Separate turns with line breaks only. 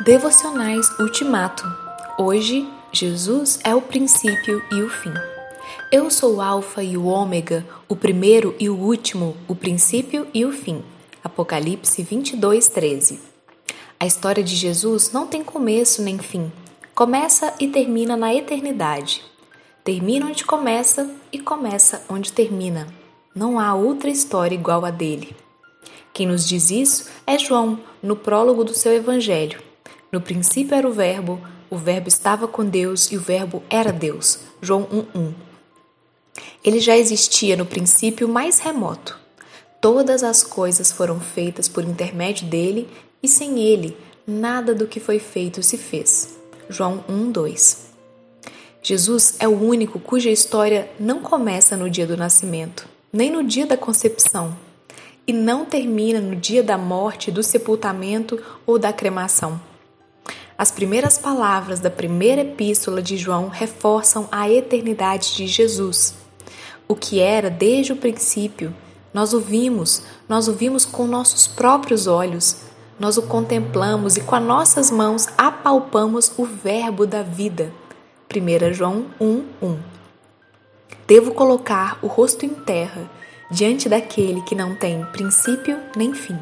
Devocionais Ultimato. Hoje, Jesus é o princípio e o fim. Eu sou o Alfa e o Ômega, o primeiro e o último, o princípio e o fim. Apocalipse 22, 13. A história de Jesus não tem começo nem fim. Começa e termina na eternidade. Termina onde começa e começa onde termina. Não há outra história igual a dele. Quem nos diz isso é João, no prólogo do seu Evangelho. No princípio era o Verbo, o Verbo estava com Deus e o Verbo era Deus. João 1:1. Ele já existia no princípio mais remoto. Todas as coisas foram feitas por intermédio dele e sem ele nada do que foi feito se fez. João 1:2. Jesus é o único cuja história não começa no dia do nascimento, nem no dia da concepção, e não termina no dia da morte, do sepultamento ou da cremação. As primeiras palavras da primeira epístola de João reforçam a eternidade de Jesus. O que era desde o princípio, nós o vimos, nós o vimos com nossos próprios olhos, nós o contemplamos e com as nossas mãos apalpamos o Verbo da vida. 1 João 1, 1. Devo colocar o rosto em terra diante daquele que não tem princípio nem fim